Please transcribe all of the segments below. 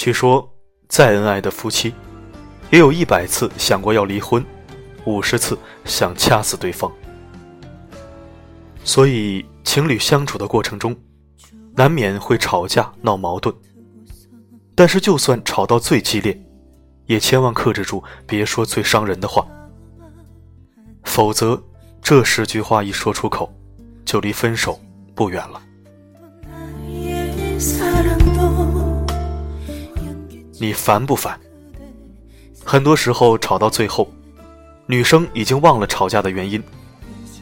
据说，再恩爱的夫妻，也有一百次想过要离婚，五十次想掐死对方。所以，情侣相处的过程中，难免会吵架闹矛盾。但是，就算吵到最激烈，也千万克制住，别说最伤人的话。否则，这十句话一说出口，就离分手不远了。你烦不烦？很多时候吵到最后，女生已经忘了吵架的原因，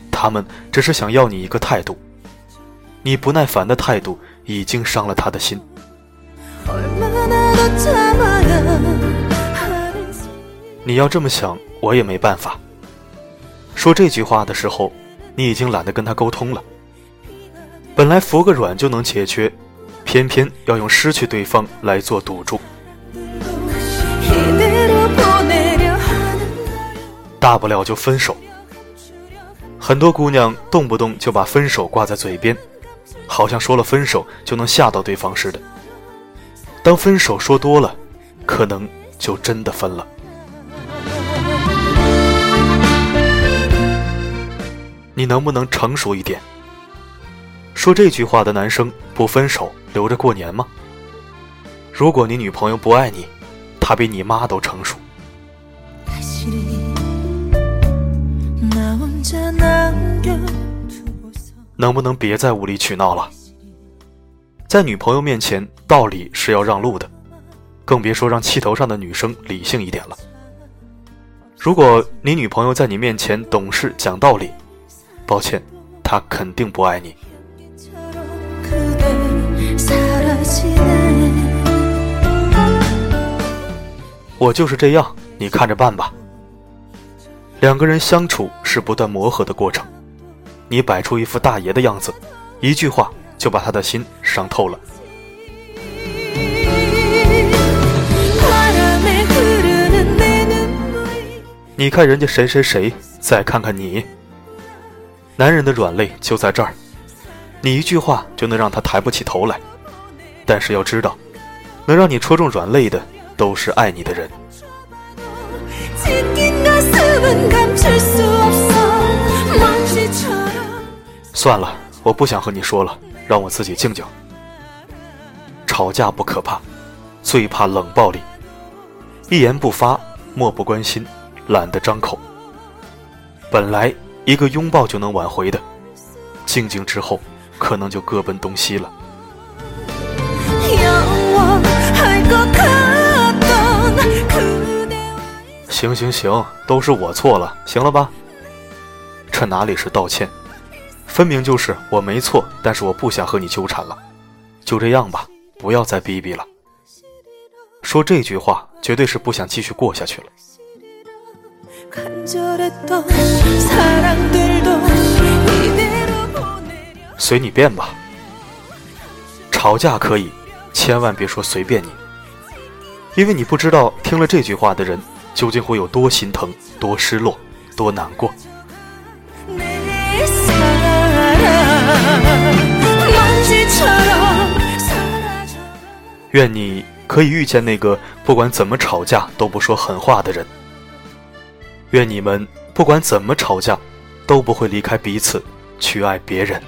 他们只是想要你一个态度。你不耐烦的态度已经伤了他的心。你要这么想，我也没办法。说这句话的时候，你已经懒得跟他沟通了。本来服个软就能解决，偏偏要用失去对方来做赌注。大不了就分手。很多姑娘动不动就把分手挂在嘴边，好像说了分手就能吓到对方似的。当分手说多了，可能就真的分了。你能不能成熟一点？说这句话的男生不分手留着过年吗？如果你女朋友不爱你，她比你妈都成熟。能不能别再无理取闹了？在女朋友面前，道理是要让路的，更别说让气头上的女生理性一点了。如果你女朋友在你面前懂事讲道理，抱歉，她肯定不爱你。我就是这样，你看着办吧。两个人相处是不断磨合的过程，你摆出一副大爷的样子，一句话就把他的心伤透了。你看人家谁谁谁，再看看你。男人的软肋就在这儿，你一句话就能让他抬不起头来。但是要知道，能让你戳中软肋的，都是爱你的人。算了，我不想和你说了，让我自己静静。吵架不可怕，最怕冷暴力。一言不发，漠不关心，懒得张口。本来一个拥抱就能挽回的，静静之后，可能就各奔东西了。行行行，都是我错了，行了吧？这哪里是道歉，分明就是我没错，但是我不想和你纠缠了，就这样吧，不要再逼逼了。说这句话绝对是不想继续过下去了。随你便吧，吵架可以，千万别说随便你，因为你不知道听了这句话的人。究竟会有多心疼、多失落、多难过？愿你可以遇见那个不管怎么吵架都不说狠话的人。愿你们不管怎么吵架，都不会离开彼此去爱别人。